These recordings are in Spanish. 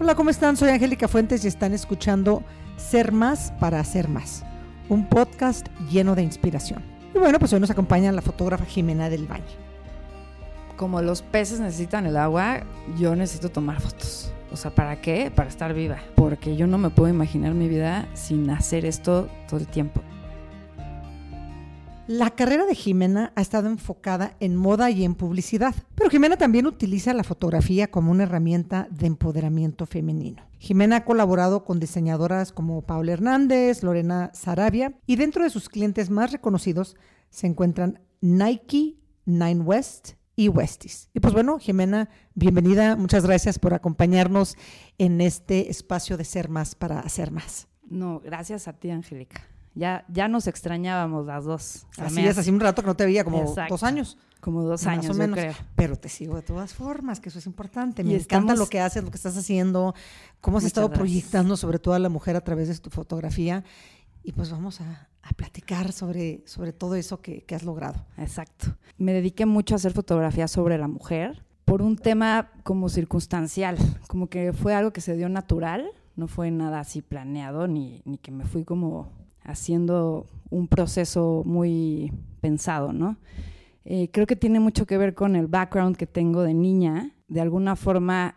Hola, ¿cómo están? Soy Angélica Fuentes y están escuchando Ser Más para Hacer Más, un podcast lleno de inspiración. Y bueno, pues hoy nos acompaña la fotógrafa Jimena del Valle. Como los peces necesitan el agua, yo necesito tomar fotos. O sea, ¿para qué? Para estar viva. Porque yo no me puedo imaginar mi vida sin hacer esto todo el tiempo. La carrera de Jimena ha estado enfocada en moda y en publicidad, pero Jimena también utiliza la fotografía como una herramienta de empoderamiento femenino. Jimena ha colaborado con diseñadoras como Paula Hernández, Lorena Sarabia y dentro de sus clientes más reconocidos se encuentran Nike, Nine West y Westies. Y pues bueno, Jimena, bienvenida, muchas gracias por acompañarnos en este espacio de ser más para hacer más. No, gracias a ti, Angélica. Ya, ya nos extrañábamos las dos. Así es, hace un rato que no te veía, como dos años. Como dos años, más o menos. creo. Pero te sigo de todas formas, que eso es importante. Me encanta lo que haces, lo que estás haciendo, cómo has estado proyectando sobre todo a la mujer a través de tu fotografía. Y pues vamos a, platicar sobre, sobre todo eso que, que has logrado. Exacto. Me dediqué mucho a hacer fotografía sobre la mujer por un tema como circunstancial, como que fue algo que se dio natural, no fue nada así planeado, ni, ni que me fui como haciendo un proceso muy pensado, ¿no? Eh, creo que tiene mucho que ver con el background que tengo de niña, de alguna forma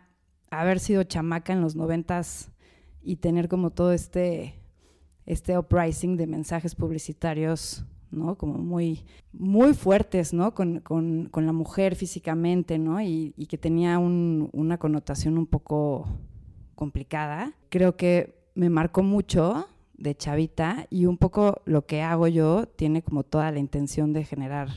haber sido chamaca en los noventas y tener como todo este, este uprising de mensajes publicitarios, ¿no? Como muy, muy fuertes, ¿no? Con, con, con la mujer físicamente, ¿no? Y, que tenía un, una connotación un poco complicada. Creo que me marcó mucho de chavita y un poco lo que hago yo tiene como toda la intención de generar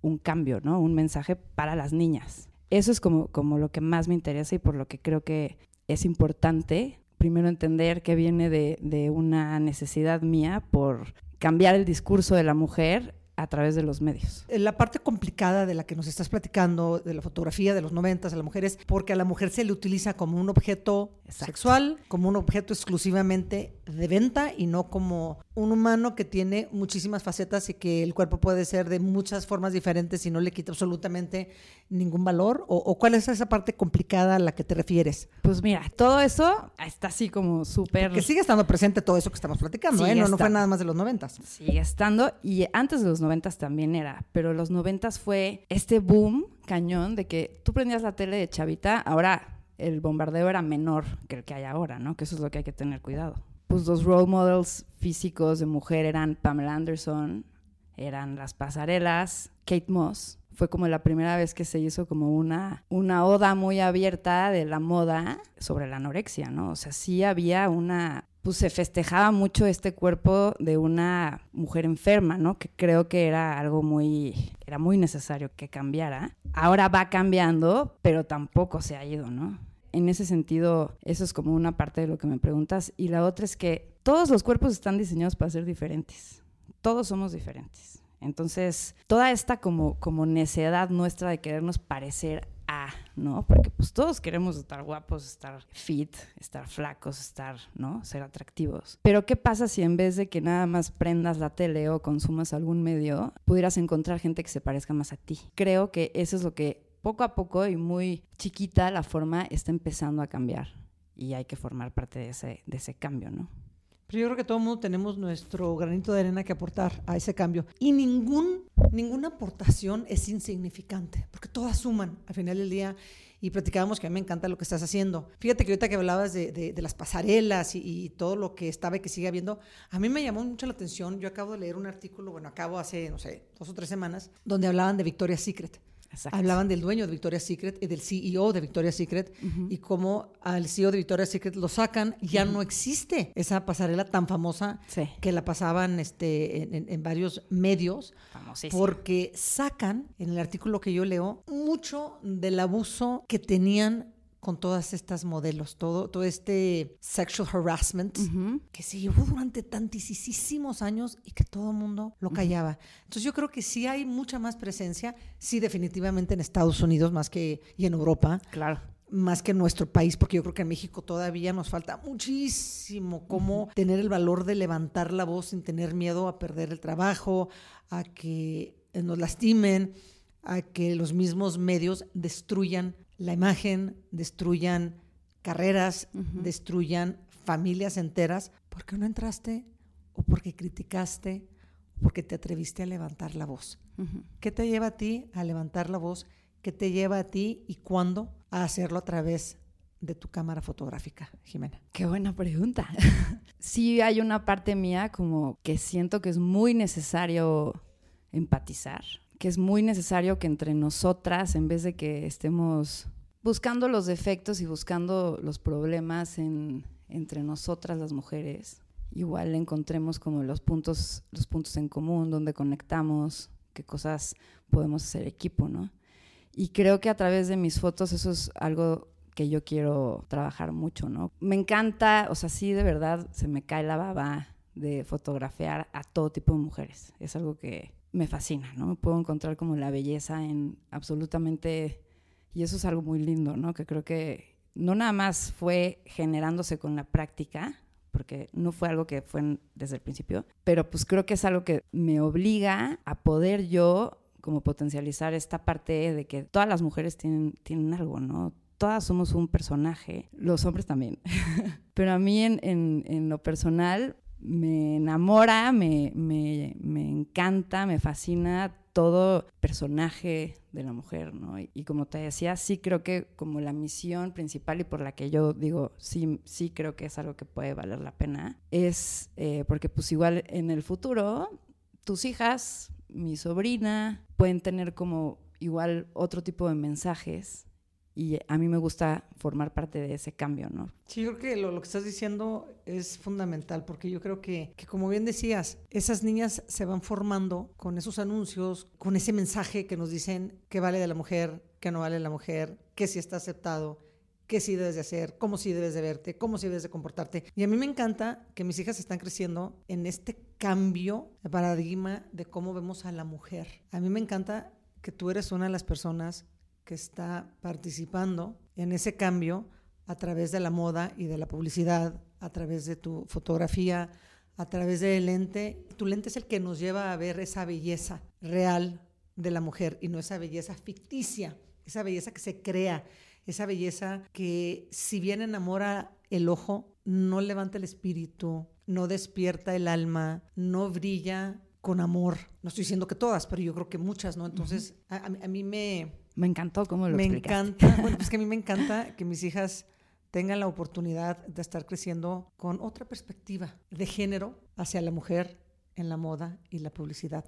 un cambio, ¿no? Un mensaje para las niñas. Eso es como, como lo que más me interesa y por lo que creo que es importante primero entender que viene de, de una necesidad mía por cambiar el discurso de la mujer a través de los medios. La parte complicada de la que nos estás platicando, de la fotografía de los noventas a la mujer, es porque a la mujer se le utiliza como un objeto sexual, como un objeto exclusivamente de venta y no como un humano que tiene muchísimas facetas y que el cuerpo puede ser de muchas formas diferentes y no le quita absolutamente ningún valor? ¿O, cuál es esa parte complicada a la que te refieres? Pues mira, todo eso está así como súper... Que sigue estando presente todo eso que estamos platicando, ¿eh? No, no, fue nada más de los noventas. Sigue estando y antes de los noventas también era, pero los noventas fue este boom cañón de que tú prendías la tele de chavita, ahora el bombardeo era menor que el que hay ahora, ¿no? Que eso es lo que hay que tener cuidado pues los role models físicos de mujer eran Pamela Anderson, eran las pasarelas, Kate Moss. Fue como la primera vez que se hizo como una, una oda muy abierta de la moda sobre la anorexia, ¿no? O sea, sí había una, pues se festejaba mucho este cuerpo de una mujer enferma, ¿no? Que creo que era algo muy, era muy necesario que cambiara. Ahora va cambiando, pero tampoco se ha ido, ¿no? en ese sentido, eso es como una parte de lo que me preguntas. Y la otra es que todos los cuerpos están diseñados para ser diferentes. Todos somos diferentes. Entonces, toda esta como, como necedad nuestra de querernos parecer ¿no? Porque pues todos queremos estar guapos, estar fit, estar flacos, estar, ¿no? Ser atractivos. Pero ¿qué pasa si en vez de que nada más prendas la tele o consumas algún medio, pudieras encontrar gente que se parezca más a ti? Creo que eso es lo que poco a poco y muy chiquita la forma está empezando a cambiar y hay que formar parte de ese, de ese cambio, ¿no? Pero yo creo que todo el mundo tenemos nuestro granito de arena que aportar a ese cambio. Y ningún, ninguna aportación es insignificante, porque todas suman al final del día. Y platicábamos que a mí me encanta lo que estás haciendo. Fíjate que ahorita que hablabas de, de, las pasarelas y, y, todo lo que estaba y que sigue habiendo, a mí me llamó mucho la atención. Yo acabo de leer un artículo, bueno, acabo hace, no sé, dos o tres semanas, donde hablaban de Victoria's Secret. Hablaban del dueño de Victoria's Secret y del CEO de Victoria's Secret y cómo al CEO de Victoria's Secret lo sacan, ya no existe esa pasarela tan famosa que la pasaban este, en, varios medios, porque sacan, en el artículo que yo leo, mucho del abuso que tenían con todas estas modelos, todo, todo este sexual harassment que se llevó durante tantísimos años y que todo el mundo lo callaba. Entonces yo creo que sí hay mucha más presencia, sí definitivamente en Estados Unidos más que y en Europa. Claro más que en nuestro país, porque yo creo que en México todavía nos falta muchísimo cómo tener el valor de levantar la voz sin tener miedo a perder el trabajo, a que nos lastimen, a que los mismos medios destruyan la imagen, destruyan carreras, destruyan familias enteras, ¿por qué no entraste o porque criticaste o porque te atreviste a levantar la voz? ¿Qué te lleva a ti a levantar la voz? ¿Qué te lleva a ti y cuándo a hacerlo a través de tu cámara fotográfica, Jimena? Qué buena pregunta. sí hay una parte mía como que siento que es muy necesario empatizar, que es muy necesario que entre nosotras, en vez de que estemos buscando los defectos y buscando los problemas en, entre nosotras las mujeres, igual encontremos como los puntos, los puntos en común, donde conectamos, qué cosas podemos hacer equipo, ¿no? Y creo que a través de mis fotos eso es algo que yo quiero trabajar mucho, ¿no? Me encanta, o sea, sí, de verdad, se me cae la baba de fotografiar a todo tipo de mujeres. Es algo que me fascina, ¿no? Puedo encontrar como la belleza en absolutamente... Y eso es algo muy lindo, ¿no? Que creo que no nada más fue generándose con la práctica, porque no fue algo que fue desde el principio, pero pues creo que es algo que me obliga a poder yo como potencializar esta parte de que todas las mujeres tienen, tienen algo, ¿no? Todas somos un personaje, los hombres también. Pero a mí en, en, en lo personal me enamora, me, me, me, encanta, me fascina todo personaje de la mujer, ¿no? Y, como te decía, sí creo que como la misión principal y por la que yo digo, sí, sí creo que es algo que puede valer la pena, es eh, porque pues igual en el futuro tus hijas mi sobrina, pueden tener como igual otro tipo de mensajes y a mí me gusta formar parte de ese cambio, ¿no? Sí, yo creo que lo, que estás diciendo es fundamental porque yo creo que, que, como bien decías, esas niñas se van formando con esos anuncios, con ese mensaje que nos dicen qué vale de la mujer, qué no vale la mujer, qué sí está aceptado, qué sí debes de hacer, cómo sí debes de verte, cómo sí debes de comportarte. Y a mí me encanta que mis hijas están creciendo en este cambio de paradigma de cómo vemos a la mujer. A mí me encanta que tú eres una de las personas que está participando en ese cambio a través de la moda y de la publicidad, a través de tu fotografía, a través del lente. Tu lente es el que nos lleva a ver esa belleza real de la mujer y no esa belleza ficticia, esa belleza que se crea, esa belleza que si bien enamora el ojo, no levanta el espíritu, no despierta el alma, no brilla con amor. No estoy diciendo que todas, pero yo creo que muchas, ¿no? Entonces, uh -huh. a, a, mí me... Me encantó cómo lo Me explicaste. encanta, bueno, pues que a mí me encanta que mis hijas tengan la oportunidad de estar creciendo con otra perspectiva de género hacia la mujer en la moda y la publicidad.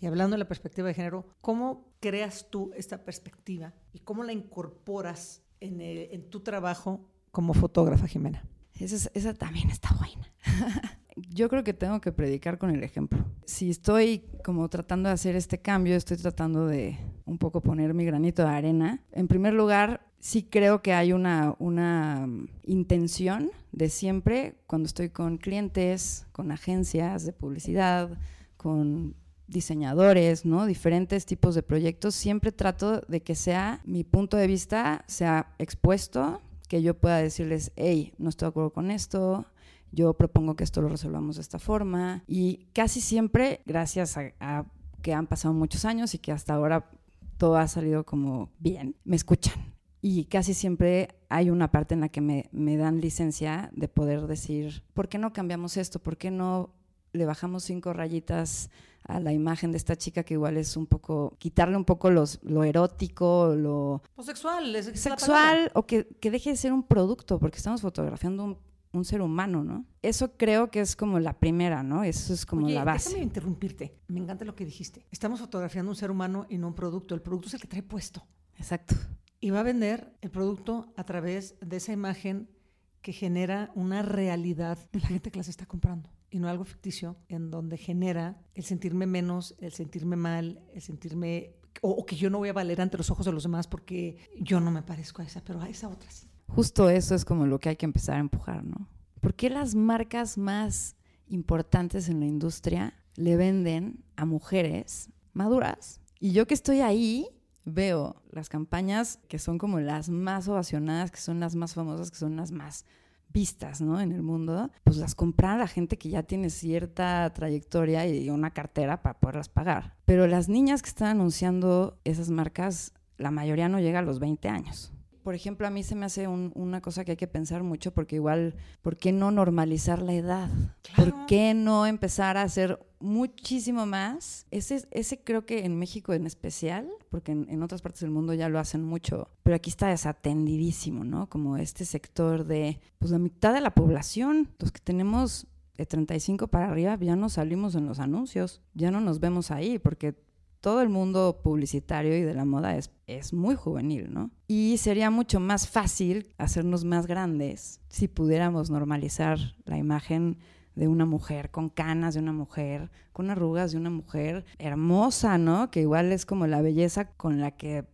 Y hablando de la perspectiva de género, ¿cómo creas tú esta perspectiva y cómo la incorporas en, el, en tu trabajo como fotógrafa, Jimena? Esa, esa también está buena. Yo creo que tengo que predicar con el ejemplo. Si estoy como tratando de hacer este cambio, estoy tratando de un poco poner mi granito de arena. En primer lugar, sí creo que hay una, una intención de siempre, cuando estoy con clientes, con agencias de publicidad, con diseñadores, ¿no? Diferentes tipos de proyectos, siempre trato de que sea mi punto de vista sea expuesto, que yo pueda decirles, hey, no estoy de acuerdo con esto, yo propongo que esto lo resolvamos de esta forma. Y casi siempre, gracias a, a, que han pasado muchos años y que hasta ahora todo ha salido como bien, me escuchan. Y casi siempre hay una parte en la que me, me dan licencia de poder decir, ¿por qué no cambiamos esto? ¿Por qué no le bajamos cinco rayitas a la imagen de esta chica que igual es un poco, quitarle un poco los, lo erótico, lo... O sexual, es, sexual, o que, que, deje de ser un producto, porque estamos fotografiando un, un, ser humano, ¿no? Eso creo que es como la primera, ¿no? Eso es como Oye, la base. Déjame interrumpirte, me encanta lo que dijiste. Estamos fotografiando un ser humano y no un producto, el producto es el que trae puesto. Exacto. Y va a vender el producto a través de esa imagen que genera una realidad de la gente que las está comprando y no algo ficticio en donde genera el sentirme menos, el sentirme mal, el sentirme o, o, que yo no voy a valer ante los ojos de los demás porque yo no me parezco a esa, pero a esa otra sí. Justo eso es como lo que hay que empezar a empujar, ¿no? ¿Por qué las marcas más importantes en la industria le venden a mujeres maduras? Y yo que estoy ahí, veo las campañas que son como las más ovacionadas, que son las más famosas, que son las más vistas, ¿no? En el mundo, pues las compran a la gente que ya tiene cierta trayectoria y una cartera para poderlas pagar. Pero las niñas que están anunciando esas marcas, la mayoría no llega a los 20 años. Por ejemplo, a mí se me hace una cosa que hay que pensar mucho porque igual, ¿por qué no normalizar la edad? ¿Por qué no empezar a hacer muchísimo más? Ese, ese creo que en México en especial, porque en, otras partes del mundo ya lo hacen mucho, pero aquí está desatendidísimo, ¿no? Como este sector de, pues la mitad de la población, los que tenemos de 35 para arriba, ya no salimos en los anuncios, ya no nos vemos ahí, porque todo el mundo publicitario y de la moda es, es muy juvenil, ¿no? Y sería mucho más fácil hacernos más grandes si pudiéramos normalizar la imagen de una mujer con canas, de una mujer con arrugas, de una mujer hermosa, ¿no? Que igual es como la belleza con la que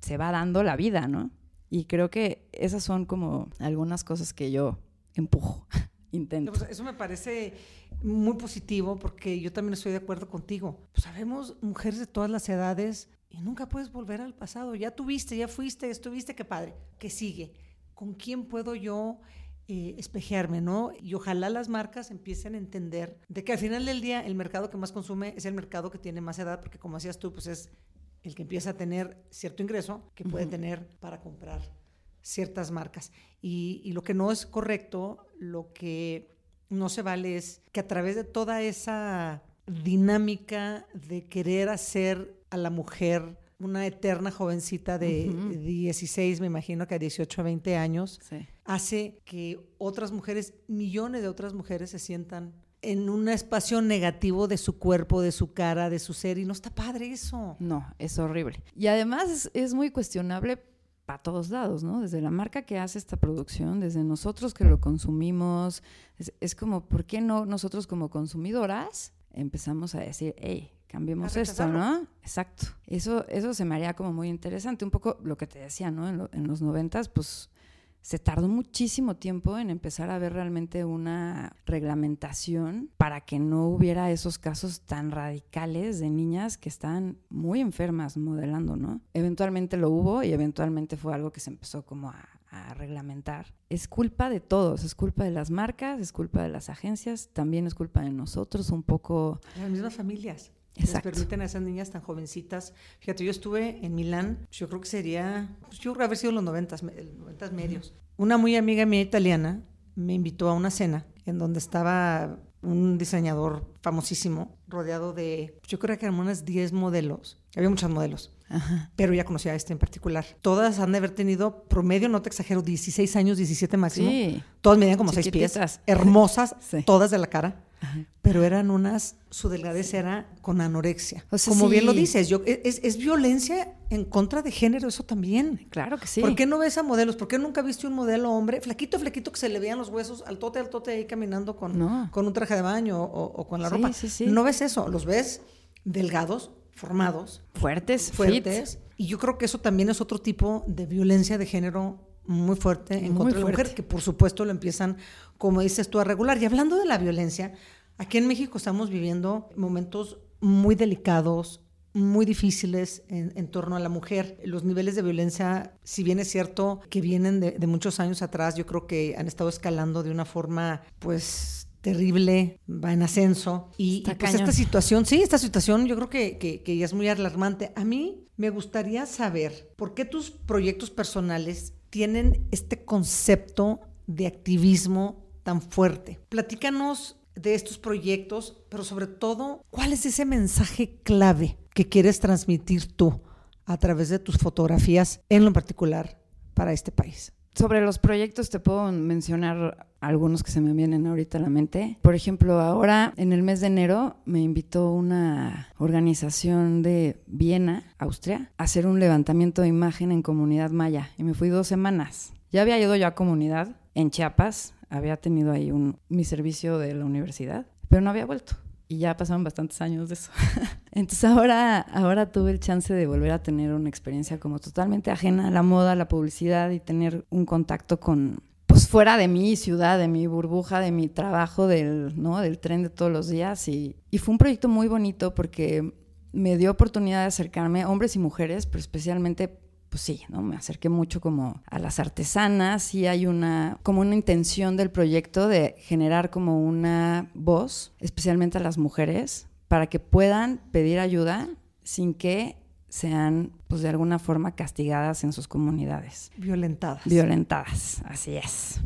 se va dando la vida, ¿no? Y creo que esas son como algunas cosas que yo empujo, intento. Pues, eso me parece muy positivo porque yo también estoy de acuerdo contigo. Pues sabemos mujeres de todas las edades y nunca puedes volver al pasado. Ya tuviste, ya fuiste, estuviste, qué padre. ¿Qué sigue? ¿Con quién puedo yo eh, espejearme, no? Y ojalá las marcas empiecen a entender de que al final del día el mercado que más consume es el mercado que tiene más edad, porque como decías tú, pues es el que empieza a tener cierto ingreso que puede tener para comprar ciertas marcas. Y, y, lo que no es correcto, lo que no se vale es que a través de toda esa dinámica de querer hacer a la mujer una eterna jovencita de 16, me imagino que a 18 a 20 años, hace que otras mujeres, millones de otras mujeres se sientan en un espacio negativo de su cuerpo, de su cara, de su ser, y no está padre eso. No, es horrible. Y además es, es muy cuestionable para todos lados, ¿no? Desde la marca que hace esta producción, desde nosotros que lo consumimos, es, como, ¿por qué no nosotros como consumidoras empezamos a decir, hey, cambiemos esto, ¿no? Exacto. Eso, eso se me haría como muy interesante. Un poco lo que te decía, ¿no? En, en los noventas, pues se tardó muchísimo tiempo en empezar a ver realmente una reglamentación para que no hubiera esos casos tan radicales de niñas que están muy enfermas modelando, ¿no? Eventualmente lo hubo y eventualmente fue algo que se empezó como a, reglamentar. Es culpa de todos, es culpa de las marcas, es culpa de las agencias, también es culpa de nosotros, un poco... Las mismas familias. Exacto. Les permiten a esas niñas tan jovencitas. Fíjate, yo estuve en Milán, yo creo que sería, pues yo creo que haber sido los noventas, noventas medios. Una muy amiga mía italiana me invitó a una cena en donde estaba un diseñador famosísimo, rodeado de, yo creo que eran unas 10 modelos. Había muchos modelos, pero ya conocía a este en particular. Todas han de haber tenido promedio, no te exagero, 16 años, 17 máximo. Sí. Todas medían como 6 pies. Hermosas, todas de la cara pero eran unas, su delgadez era con anorexia. Como bien lo dices, yo, es, violencia en contra de género eso también. Claro que sí. ¿Por qué no ves a modelos? ¿Por qué nunca viste un modelo hombre, flaquito, flaquito, que se le veían los huesos, al tote, al tote ahí caminando con, con un traje de baño o, con la ropa? No ves eso, los ves delgados, formados. Fuertes, fuertes. Y yo creo que eso también es otro tipo de violencia de género muy fuerte en contra de la mujer, que por supuesto lo empiezan, como dices tú, a regular. Y hablando de la violencia, aquí en México estamos viviendo momentos muy delicados, muy difíciles en, torno a la mujer. Los niveles de violencia, si bien es cierto que vienen de, muchos años atrás, yo creo que han estado escalando de una forma, pues terrible, va en ascenso. Y, pues esta situación, sí, esta situación yo creo que, que, que, ya es muy alarmante. A mí me gustaría saber por qué tus proyectos personales tienen este concepto de activismo tan fuerte. Platícanos de estos proyectos, pero sobre todo, ¿cuál es ese mensaje clave que quieres transmitir tú a través de tus fotografías, en lo particular para este país? Sobre los proyectos te puedo mencionar algunos que se me vienen ahorita a la mente. Por ejemplo, ahora en el mes de enero me invitó una organización de Viena, Austria, a hacer un levantamiento de imagen en comunidad maya y me fui dos semanas. Ya había ido yo a comunidad en Chiapas, había tenido ahí un, mi servicio de la universidad, pero no había vuelto y ya pasaron bastantes años de eso. Entonces ahora, ahora tuve el chance de volver a tener una experiencia como totalmente ajena a la moda, a la publicidad y tener un contacto con, pues fuera de mi ciudad, de mi burbuja, de mi trabajo, del, ¿no? del tren de todos los días. Y, y fue un proyecto muy bonito porque me dio oportunidad de acercarme a hombres y mujeres, pero especialmente pues sí, ¿no? Me acerqué mucho como a las artesanas y hay una, como una intención del proyecto de generar como una voz, especialmente a las mujeres, para que puedan pedir ayuda sin que sean pues de alguna forma castigadas en sus comunidades. Violentadas. Violentadas, así es.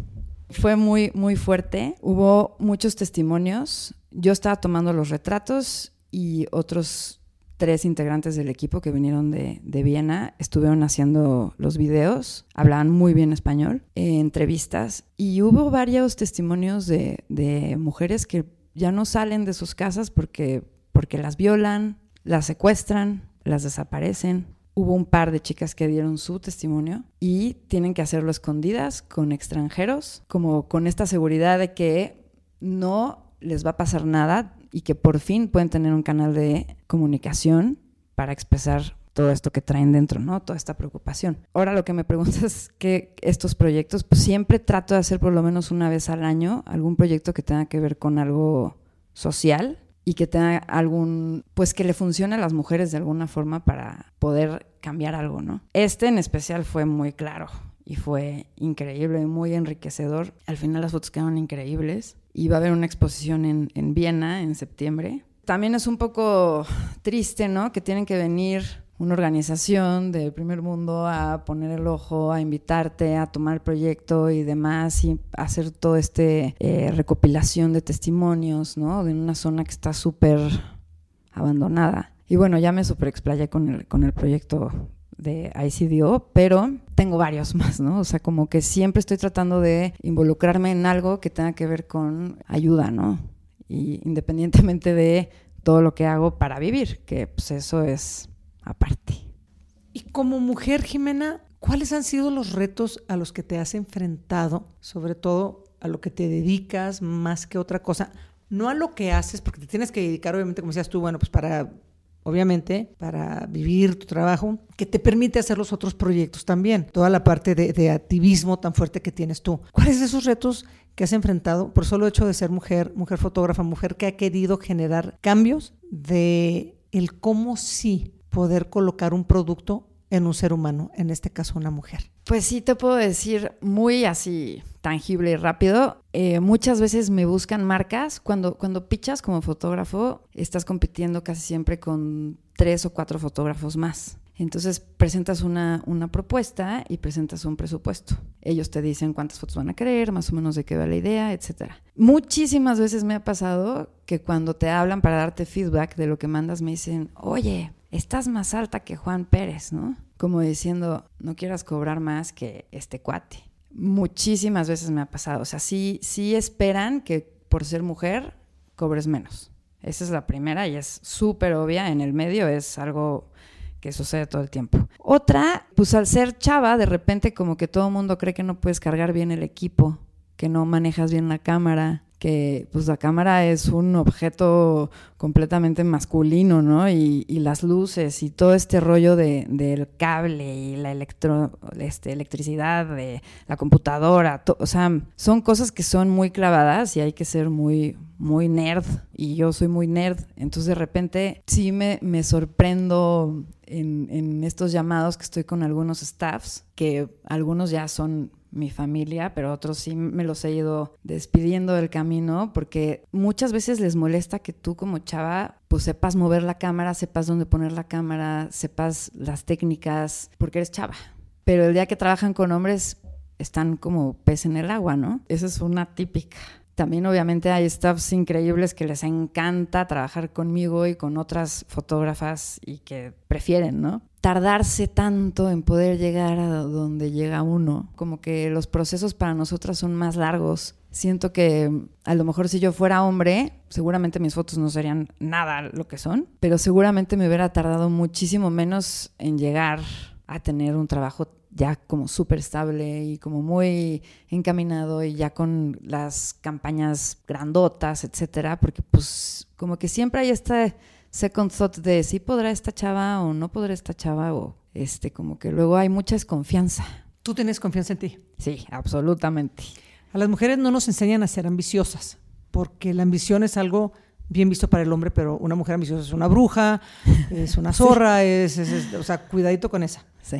Fue muy, muy fuerte. Hubo muchos testimonios. Yo estaba tomando los retratos y otros tres integrantes del equipo que vinieron de, de Viena estuvieron haciendo los videos, hablaban muy bien español, eh, entrevistas, y hubo varios testimonios de, de, mujeres que ya no salen de sus casas porque, porque las violan, las secuestran, las desaparecen. Hubo un par de chicas que dieron su testimonio y tienen que hacerlo escondidas con extranjeros, como con esta seguridad de que no les va a pasar nada y que por fin pueden tener un canal de comunicación para expresar todo esto que traen dentro, ¿no? Toda esta preocupación. Ahora lo que me preguntas es que estos proyectos, pues siempre trato de hacer por lo menos una vez al año algún proyecto que tenga que ver con algo social y que tenga algún, pues que le funcione a las mujeres de alguna forma para poder cambiar algo, ¿no? Este en especial fue muy claro y fue increíble, muy enriquecedor. Al final las fotos quedaron increíbles y va a haber una exposición en, en Viena en septiembre. También es un poco triste, ¿no? Que tienen que venir una organización del primer mundo a poner el ojo, a invitarte a tomar el proyecto y demás, y hacer toda esta eh, recopilación de testimonios, ¿no? De una zona que está súper abandonada. Y bueno, ya me super explayé con el, con el proyecto de ICDO, pero tengo varios más, ¿no? O sea, como que siempre estoy tratando de involucrarme en algo que tenga que ver con ayuda, ¿no? Y independientemente de todo lo que hago para vivir, que pues eso es aparte. Y como mujer, Jimena, ¿cuáles han sido los retos a los que te has enfrentado, sobre todo a lo que te dedicas más que otra cosa? No a lo que haces, porque te tienes que dedicar, obviamente, como decías tú, bueno, pues para obviamente, para vivir tu trabajo, que te permite hacer los otros proyectos también, toda la parte de, de, activismo tan fuerte que tienes tú. ¿Cuáles de esos retos que has enfrentado por solo hecho de ser mujer, mujer fotógrafa, mujer que ha querido generar cambios de el cómo sí poder colocar un producto en un ser humano, en este caso una mujer? Pues sí, te puedo decir muy así tangible y rápido. Eh, muchas veces me buscan marcas. Cuando, cuando pichas como fotógrafo, estás compitiendo casi siempre con tres o cuatro fotógrafos más. Entonces presentas una, una, propuesta y presentas un presupuesto. Ellos te dicen cuántas fotos van a querer, más o menos de qué va la idea, etc. Muchísimas veces me ha pasado que cuando te hablan para darte feedback de lo que mandas, me dicen, oye, estás más alta que Juan Pérez, ¿no? Como diciendo, no quieras cobrar más que este cuate. Muchísimas veces me ha pasado. O sea, sí, sí esperan que por ser mujer cobres menos. Esa es la primera y es súper obvia. En el medio es algo que sucede todo el tiempo. Otra, pues al ser chava, de repente como que todo el mundo cree que no puedes cargar bien el equipo, que no manejas bien la cámara, que pues la cámara es un objeto completamente masculino, ¿no? Y, las luces y todo este rollo de, del cable y la electro, este, electricidad de la computadora, o sea, son cosas que son muy clavadas y hay que ser muy, muy nerd. Y yo soy muy nerd, entonces de repente sí me, me sorprendo en, en estos llamados que estoy con algunos staffs, que algunos ya son mi familia, pero otros sí me los he ido despidiendo del camino porque muchas veces les molesta que tú como chava pues sepas mover la cámara, sepas dónde poner la cámara, sepas las técnicas, porque eres chava. Pero el día que trabajan con hombres están como pez en el agua, ¿no? Esa es una típica. También obviamente hay staffs increíbles que les encanta trabajar conmigo y con otras fotógrafas y que prefieren, ¿no? Tardarse tanto en poder llegar a donde llega uno, como que los procesos para nosotras son más largos. Siento que a lo mejor si yo fuera hombre, seguramente mis fotos no serían nada lo que son, pero seguramente me hubiera tardado muchísimo menos en llegar a tener un trabajo ya como súper estable y como muy encaminado y ya con las campañas grandotas, etcétera, porque pues como que siempre hay este second thought de si podrá esta chava o no podrá esta chava o este como que luego hay mucha desconfianza. ¿Tú tienes confianza en ti? Sí, absolutamente. A las mujeres no nos enseñan a ser ambiciosas, porque la ambición es algo bien visto para el hombre, pero una mujer ambiciosa es una bruja, es una zorra, sí. es, es, es, o sea, cuidadito con esa. Sí.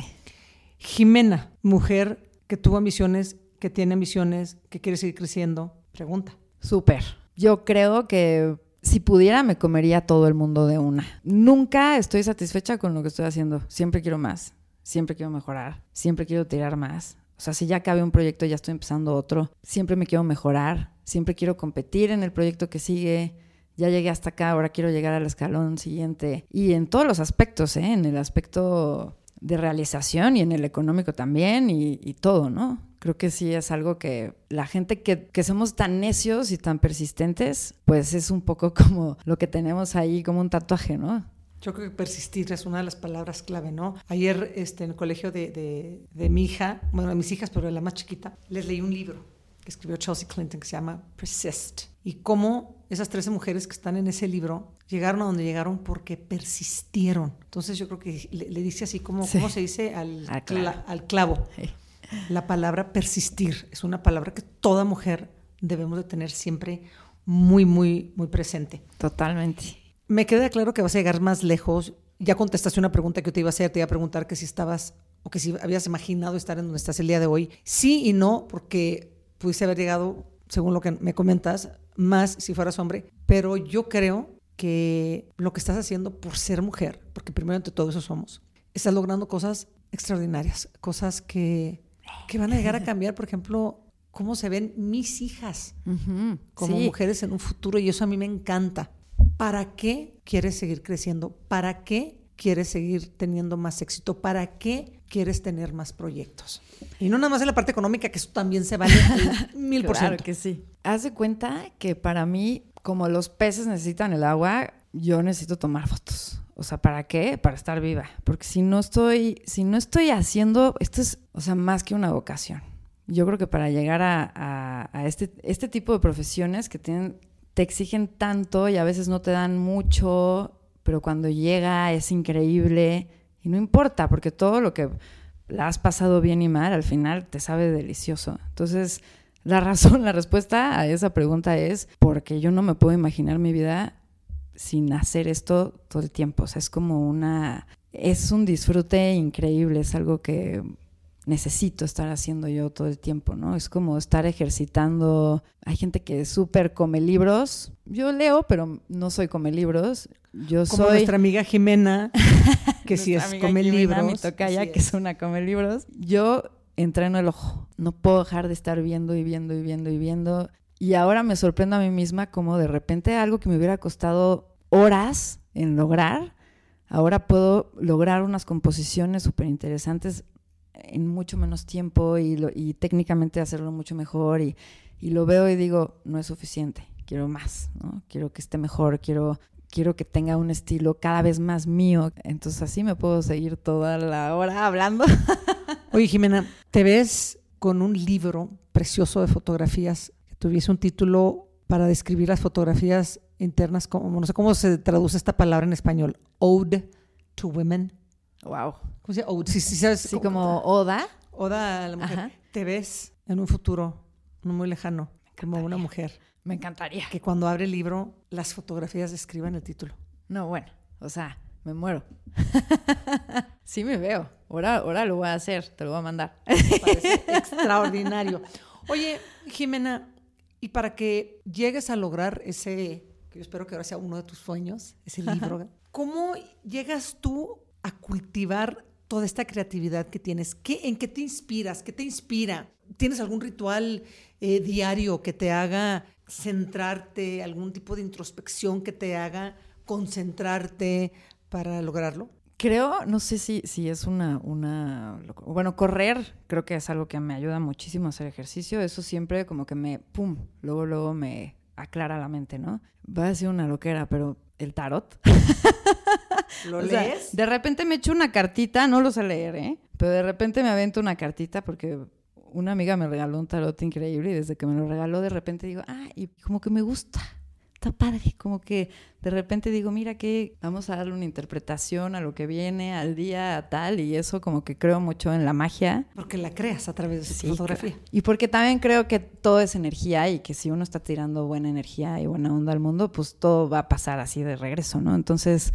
Jimena, mujer que tuvo ambiciones, que tiene ambiciones, que quiere seguir creciendo, pregunta. Súper. Yo creo que si pudiera me comería todo el mundo de una. Nunca estoy satisfecha con lo que estoy haciendo. Siempre quiero más, siempre quiero mejorar, siempre quiero tirar más. O sea, si ya acabé un proyecto, ya estoy empezando otro. Siempre me quiero mejorar, siempre quiero competir en el proyecto que sigue. Ya llegué hasta acá, ahora quiero llegar al escalón siguiente. Y en todos los aspectos, ¿eh? En el aspecto de realización y en el económico también y, todo, ¿no? Creo que sí es algo que la gente que, que, somos tan necios y tan persistentes, pues es un poco como lo que tenemos ahí, como un tatuaje, ¿no? Yo creo que persistir es una de las palabras clave, ¿no? Ayer este, en el colegio de, de, de mi hija, bueno, de mis hijas, pero de la más chiquita, les leí un libro que escribió Chelsea Clinton que se llama Persist. Y cómo esas 13 mujeres que están en ese libro llegaron a donde llegaron porque persistieron. Entonces yo creo que le, le dice así como, sí. ¿cómo se dice? Al, al clavo. Cla, al clavo. Sí. La palabra persistir es una palabra que toda mujer debemos de tener siempre muy, muy, muy presente. Totalmente. Me queda claro que vas a llegar más lejos. Ya contestaste una pregunta que yo te iba a hacer, te iba a preguntar que si estabas o que si habías imaginado estar en donde estás el día de hoy. Sí y no, porque pudiste haber llegado, según lo que me comentas, más si fueras hombre, pero yo creo que lo que estás haciendo por ser mujer, porque primero ante todo eso somos, estás logrando cosas extraordinarias, cosas que, que van a llegar a cambiar, por ejemplo, cómo se ven mis hijas uh -huh. como sí. mujeres en un futuro y eso a mí me encanta. ¿Para qué quieres seguir creciendo? ¿Para qué quieres seguir teniendo más éxito? ¿Para qué quieres tener más proyectos? Y no nada más en la parte económica, que eso también se vale mil por ciento. Claro que sí. Haz de cuenta que para mí, como los peces necesitan el agua, yo necesito tomar fotos. O sea, ¿para qué? Para estar viva. Porque si no estoy, si no estoy haciendo, esto es, o sea, más que una vocación. Yo creo que para llegar a, este, este tipo de profesiones que tienen, te exigen tanto y a veces no te dan mucho, pero cuando llega es increíble y no importa, porque todo lo que la has pasado bien y mal, al final te sabe delicioso. Entonces, la razón, la respuesta a esa pregunta es porque yo no me puedo imaginar mi vida sin hacer esto todo el tiempo. O sea, es como una... Es un disfrute increíble, es algo que necesito estar haciendo yo todo el tiempo, ¿no? Es como estar ejercitando. Hay gente que súper come libros. Yo leo, pero no soy come libros. Yo como soy nuestra amiga Jimena, que sí es come Jimena, libros. Mi tocaya, que es una come libros. Yo entreno el ojo. No puedo dejar de estar viendo y viendo y viendo y viendo. Y ahora me sorprendo a mí misma como de repente algo que me hubiera costado horas en lograr, ahora puedo lograr unas composiciones súper interesantes en mucho menos tiempo y, lo, y técnicamente hacerlo mucho mejor y, y, lo veo y digo, no es suficiente, quiero más, ¿no? quiero que esté mejor, quiero, quiero que tenga un estilo cada vez más mío, entonces así me puedo seguir toda la hora hablando. Oye Jimena, ¿te ves con un libro precioso de fotografías que tuviese un título para describir las fotografías internas, como, no sé cómo se traduce esta palabra en español, Ode to Women? Wow. ¿Cómo se llama? Sí, sí, sabes. Sí, como Oda. Oda a la mujer. Ajá. Te ves en un futuro no muy lejano como una mujer. Me encantaría. Que cuando abre el libro, las fotografías describan el título. No, bueno, o sea, me muero. sí me veo. Ahora, ahora lo voy a hacer, te lo voy a mandar. Parece extraordinario. Oye, Jimena, y para que llegues a lograr ese, que yo espero que ahora sea uno de tus sueños, ese libro, ¿cómo llegas tú a cultivar toda esta creatividad que tienes? ¿Qué, ¿En qué te inspiras? ¿Qué te inspira? ¿Tienes algún ritual eh, diario que te haga centrarte, algún tipo de introspección que te haga concentrarte para lograrlo? Creo, no sé si, si es una, una... Bueno, correr creo que es algo que me ayuda muchísimo a hacer ejercicio. Eso siempre como que me, pum, luego, luego me aclara la mente, ¿no? Va a ser una loquera, pero el tarot. ¿Lo o lees? De repente me echo una cartita, no lo sé leer, ¿eh? Pero de repente me avento una cartita porque una amiga me regaló un tarot increíble y desde que me lo regaló de repente digo, ah, y como que me gusta. Está padre, como que de repente digo, mira que vamos a darle una interpretación a lo que viene, al día, a tal, y eso como que creo mucho en la magia. Porque la creas a través de sí, fotografía. Claro. Y porque también creo que todo es energía y que si uno está tirando buena energía y buena onda al mundo, pues todo va a pasar así de regreso, ¿no? Entonces,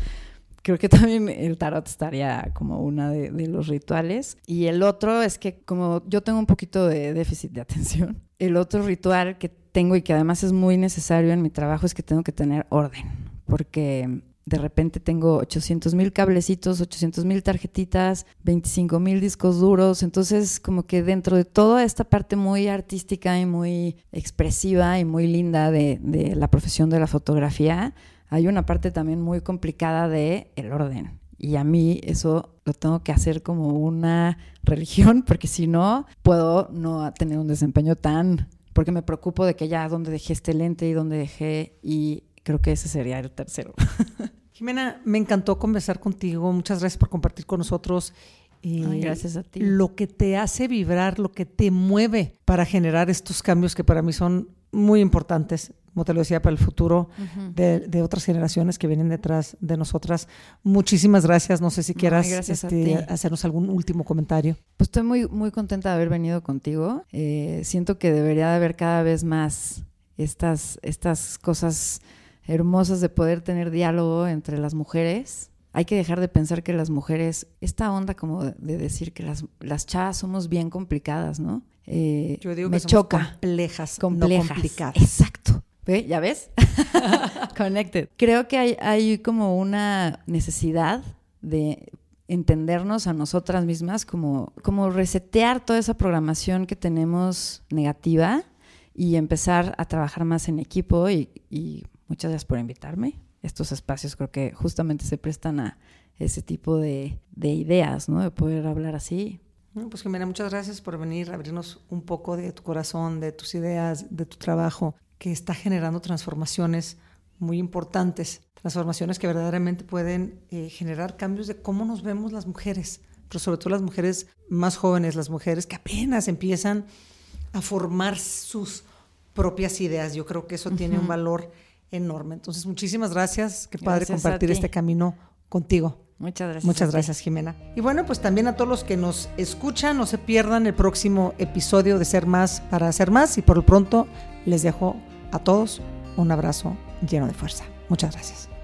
creo que también el tarot estaría como una de, de, los rituales. Y el otro es que como yo tengo un poquito de déficit de atención, el otro ritual que tengo y que además es muy necesario en mi trabajo es que tengo que tener orden, porque de repente tengo 800 mil cablecitos, 800 mil tarjetitas, 25 mil discos duros. Entonces, como que dentro de toda esta parte muy artística y muy expresiva y muy linda de, de la profesión de la fotografía, hay una parte también muy complicada de el orden. Y a mí eso lo tengo que hacer como una religión, porque si no, puedo no tener un desempeño tan... Porque me preocupo de que ya dónde dejé este lente y dónde dejé y creo que ese sería el tercero. Jimena, me encantó conversar contigo. Muchas gracias por compartir con nosotros. Eh, gracias a ti. Lo que te hace vibrar, lo que te mueve para generar estos cambios que para mí son muy importantes, como te lo decía, para el futuro de, otras generaciones que vienen detrás de nosotras. Muchísimas gracias. No sé si quieras este, hacernos algún último comentario. Pues estoy muy, muy contenta de haber venido contigo. Eh, siento que debería de haber cada vez más estas, estas cosas hermosas de poder tener diálogo entre las mujeres. Hay que dejar de pensar que las mujeres, esta onda como de decir que las, las chavas somos bien complicadas, ¿no? Eh, Yo digo me que choca. complejas, complejas, no complicadas. Exacto. ¿Ve? ¿Ya ves? Connected. Creo que hay, hay como una necesidad de entendernos a nosotras mismas, como, como resetear toda esa programación que tenemos negativa y empezar a trabajar más en equipo y, y Muchas gracias por invitarme. Estos espacios creo que justamente se prestan a ese tipo de, ideas, ¿no? De poder hablar así. Pues Jimena, muchas gracias por venir a abrirnos un poco de tu corazón, de tus ideas, de tu trabajo, que está generando transformaciones muy importantes, transformaciones que verdaderamente pueden eh, generar cambios de cómo nos vemos las mujeres, pero sobre todo las mujeres más jóvenes, las mujeres que apenas empiezan a formar sus propias ideas. Yo creo que eso tiene un valor enorme. Entonces, muchísimas gracias. Qué padre compartir este camino contigo. Muchas gracias. Muchas gracias, Jimena. Y bueno, pues también a todos los que nos escuchan, no se pierdan el próximo episodio de Ser Más para Hacer Más. Y por lo pronto, les dejo a todos un abrazo lleno de fuerza. Muchas gracias.